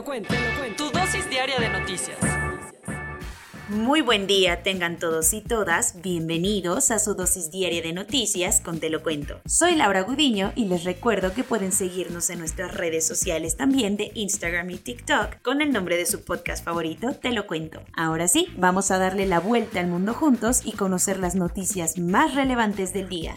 Lo cuento. Tu dosis diaria de noticias. Muy buen día tengan todos y todas, bienvenidos a su dosis diaria de noticias con Te lo cuento. Soy Laura Gudiño y les recuerdo que pueden seguirnos en nuestras redes sociales también de Instagram y TikTok con el nombre de su podcast favorito, Te lo cuento. Ahora sí, vamos a darle la vuelta al mundo juntos y conocer las noticias más relevantes del día.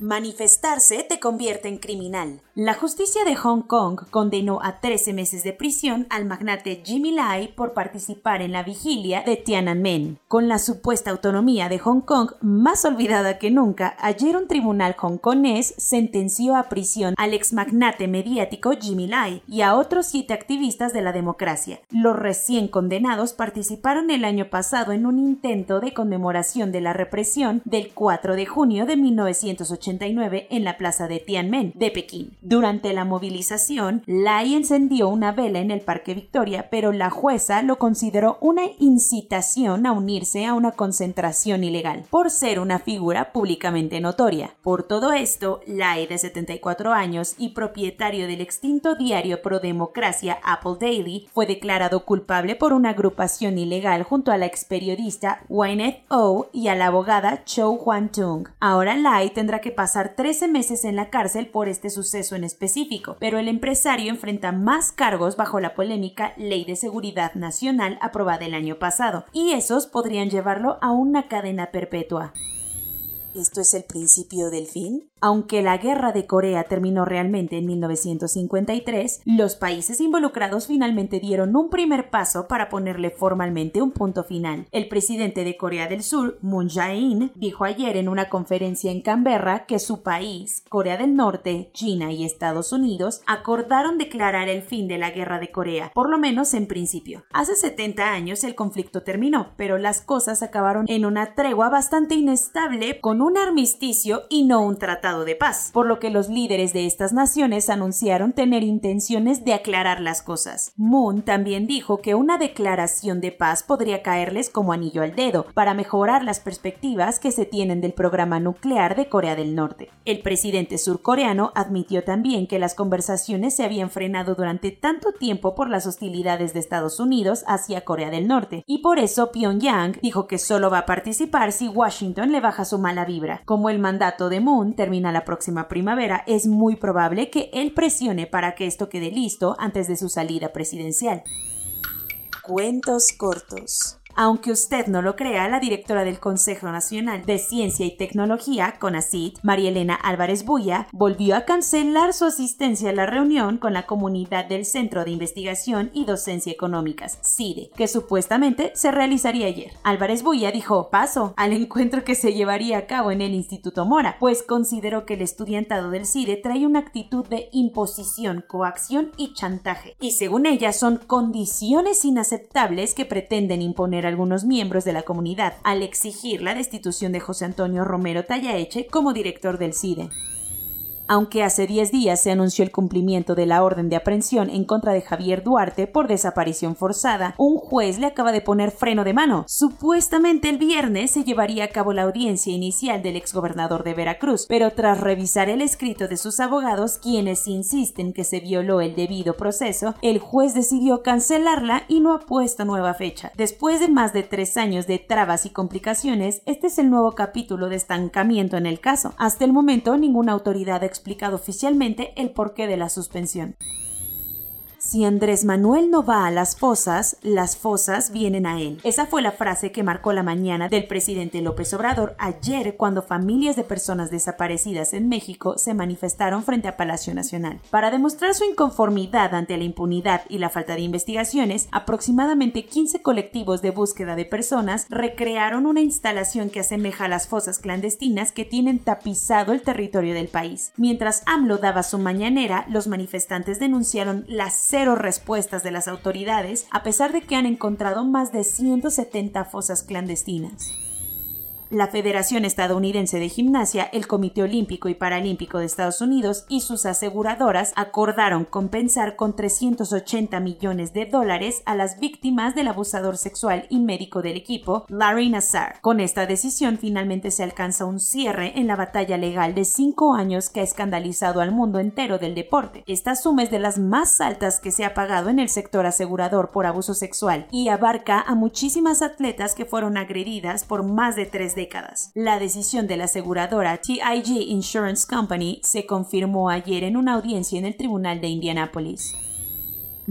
Manifestarse te convierte en criminal. La justicia de Hong Kong condenó a 13 meses de prisión al magnate Jimmy Lai por participar en la vigilia de Tiananmen. Con la supuesta autonomía de Hong Kong más olvidada que nunca, ayer un tribunal hongkonés sentenció a prisión al ex magnate mediático Jimmy Lai y a otros siete activistas de la democracia. Los recién condenados participaron el año pasado en un intento de conmemoración de la represión del 4 de junio de 1980 en la plaza de Tiananmen de Pekín. Durante la movilización, Lai encendió una vela en el Parque Victoria, pero la jueza lo consideró una incitación a unirse a una concentración ilegal, por ser una figura públicamente notoria. Por todo esto, Lai, de 74 años y propietario del extinto diario pro democracia Apple Daily, fue declarado culpable por una agrupación ilegal junto a la ex periodista Wynette O y a la abogada Cho Hwan Tung. Ahora Lai tendrá que pasar 13 meses en la cárcel por este suceso en específico, pero el empresario enfrenta más cargos bajo la polémica Ley de Seguridad Nacional aprobada el año pasado, y esos podrían llevarlo a una cadena perpetua. ¿Esto es el principio del fin? Aunque la guerra de Corea terminó realmente en 1953, los países involucrados finalmente dieron un primer paso para ponerle formalmente un punto final. El presidente de Corea del Sur, Moon Jae-in, dijo ayer en una conferencia en Canberra que su país, Corea del Norte, China y Estados Unidos acordaron declarar el fin de la guerra de Corea, por lo menos en principio. Hace 70 años el conflicto terminó, pero las cosas acabaron en una tregua bastante inestable con un armisticio y no un tratado de paz, por lo que los líderes de estas naciones anunciaron tener intenciones de aclarar las cosas. Moon también dijo que una declaración de paz podría caerles como anillo al dedo para mejorar las perspectivas que se tienen del programa nuclear de Corea del Norte. El presidente surcoreano admitió también que las conversaciones se habían frenado durante tanto tiempo por las hostilidades de Estados Unidos hacia Corea del Norte, y por eso Pyongyang dijo que solo va a participar si Washington le baja su mala Como el mandato de Moon termina la próxima primavera, es muy probable que él presione para que esto quede listo antes de su salida presidencial. Cuentos cortos. Aunque usted no lo crea, la directora del Consejo Nacional de Ciencia y Tecnología, CONACYT, María Elena Álvarez Buya, volvió a cancelar su asistencia a la reunión con la comunidad del Centro de Investigación y Docencia Económicas, CIDE, que supuestamente se realizaría ayer. Álvarez Buya dijo paso al encuentro que se llevaría a cabo en el Instituto Mora, pues consideró que el estudiantado del CIDE trae una actitud de imposición, coacción y chantaje, y según ella son condiciones inaceptables que pretenden imponer algunos miembros de la comunidad al exigir la destitución de José Antonio Romero Tallaeche como director del CIDE aunque hace 10 días se anunció el cumplimiento de la orden de aprehensión en contra de Javier Duarte por desaparición forzada, un juez le acaba de poner freno de mano. Supuestamente el viernes se llevaría a cabo la audiencia inicial del exgobernador de Veracruz, pero tras revisar el escrito de sus abogados, quienes insisten que se violó el debido proceso, el juez decidió cancelarla y no ha puesto nueva fecha. Después de más de tres años de trabas y complicaciones, este es el nuevo capítulo de estancamiento en el caso. Hasta el momento, ninguna autoridad explicado oficialmente el porqué de la suspensión. Si Andrés Manuel no va a las fosas, las fosas vienen a él. Esa fue la frase que marcó la mañana del presidente López Obrador ayer cuando familias de personas desaparecidas en México se manifestaron frente a Palacio Nacional. Para demostrar su inconformidad ante la impunidad y la falta de investigaciones, aproximadamente 15 colectivos de búsqueda de personas recrearon una instalación que asemeja a las fosas clandestinas que tienen tapizado el territorio del país. Mientras AMLO daba su mañanera, los manifestantes denunciaron las respuestas de las autoridades, a pesar de que han encontrado más de 170 fosas clandestinas. La Federación Estadounidense de Gimnasia, el Comité Olímpico y Paralímpico de Estados Unidos y sus aseguradoras acordaron compensar con 380 millones de dólares a las víctimas del abusador sexual y médico del equipo, Larry Nassar. Con esta decisión finalmente se alcanza un cierre en la batalla legal de cinco años que ha escandalizado al mundo entero del deporte. Esta suma es de las más altas que se ha pagado en el sector asegurador por abuso sexual y abarca a muchísimas atletas que fueron agredidas por más de tres La decisión de la aseguradora TIG Insurance Company se confirmó ayer en una audiencia en el Tribunal de Indianápolis.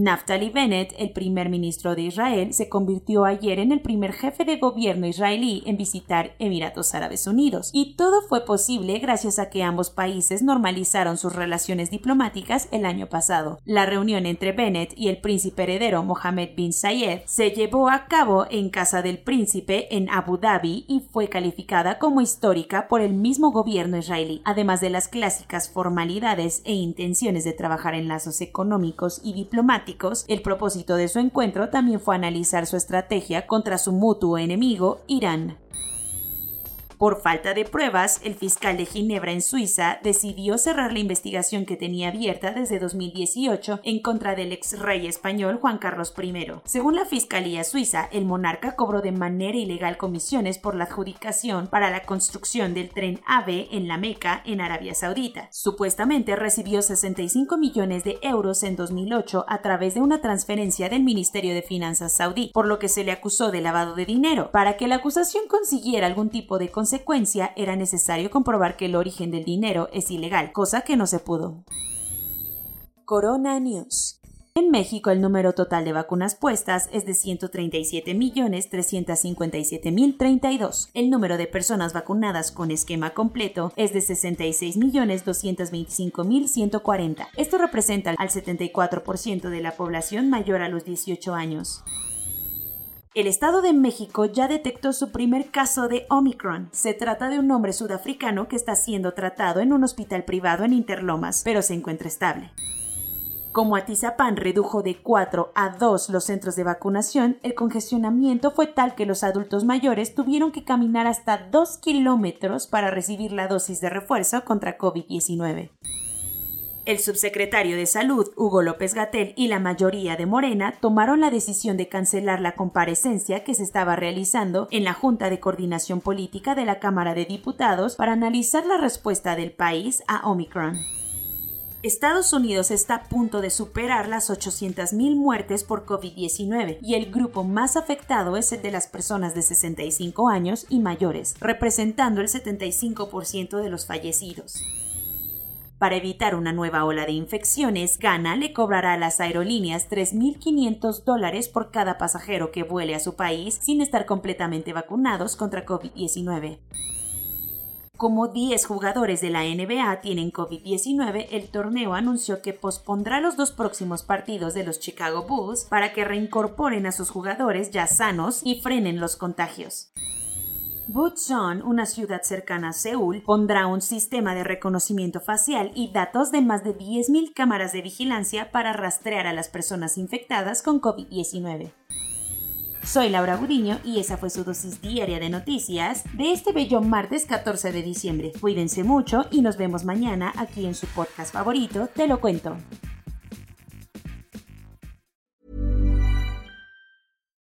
Naftali Bennett, el primer ministro de Israel, se convirtió ayer en el primer jefe de gobierno israelí en visitar Emiratos Árabes Unidos, y todo fue posible gracias a que ambos países normalizaron sus relaciones diplomáticas el año pasado. La reunión entre Bennett y el príncipe heredero Mohammed bin Zayed se llevó a cabo en casa del príncipe en Abu Dhabi y fue calificada como histórica por el mismo gobierno israelí, además de las clásicas formalidades e intenciones de trabajar en lazos económicos y diplomáticos el propósito de su encuentro también fue analizar su estrategia contra su mutuo enemigo, Irán. Por falta de pruebas, el fiscal de Ginebra en Suiza decidió cerrar la investigación que tenía abierta desde 2018 en contra del ex rey español Juan Carlos I. Según la Fiscalía Suiza, el monarca cobró de manera ilegal comisiones por la adjudicación para la construcción del tren AVE en la Meca, en Arabia Saudita. Supuestamente recibió 65 millones de euros en 2008 a través de una transferencia del Ministerio de Finanzas saudí, por lo que se le acusó de lavado de dinero. Para que la acusación consiguiera algún tipo de consecuencia, era necesario comprobar que el origen del dinero es ilegal, cosa que no se pudo. Corona News. En México, el número total de vacunas puestas es de 137.357.032. El número de personas vacunadas con esquema completo es de 66.225.140. Esto representa al 74% de la población mayor a los 18 años. El Estado de México ya detectó su primer caso de Omicron. Se trata de un hombre sudafricano que está siendo tratado en un hospital privado en Interlomas, pero se encuentra estable. Como Atizapán redujo de 4 a 2 los centros de vacunación, el congestionamiento fue tal que los adultos mayores tuvieron que caminar hasta 2 kilómetros para recibir la dosis de refuerzo contra COVID-19. El subsecretario de Salud, Hugo López Gatel, y la mayoría de Morena tomaron la decisión de cancelar la comparecencia que se estaba realizando en la Junta de Coordinación Política de la Cámara de Diputados para analizar la respuesta del país a Omicron. Estados Unidos está a punto de superar las 800.000 muertes por COVID-19 y el grupo más afectado es el de las personas de 65 años y mayores, representando el 75% de los fallecidos. Para evitar una nueva ola de infecciones, Ghana le cobrará a las aerolíneas 3.500 dólares por cada pasajero que vuele a su país sin estar completamente vacunados contra COVID-19. Como 10 jugadores de la NBA tienen COVID-19, el torneo anunció que pospondrá los dos próximos partidos de los Chicago Bulls para que reincorporen a sus jugadores ya sanos y frenen los contagios. Bucheon, una ciudad cercana a Seúl, pondrá un sistema de reconocimiento facial y datos de más de 10.000 cámaras de vigilancia para rastrear a las personas infectadas con COVID-19. Soy Laura Gudiño y esa fue su dosis diaria de noticias de este bello martes 14 de diciembre. Cuídense mucho y nos vemos mañana aquí en su podcast favorito, Te lo cuento.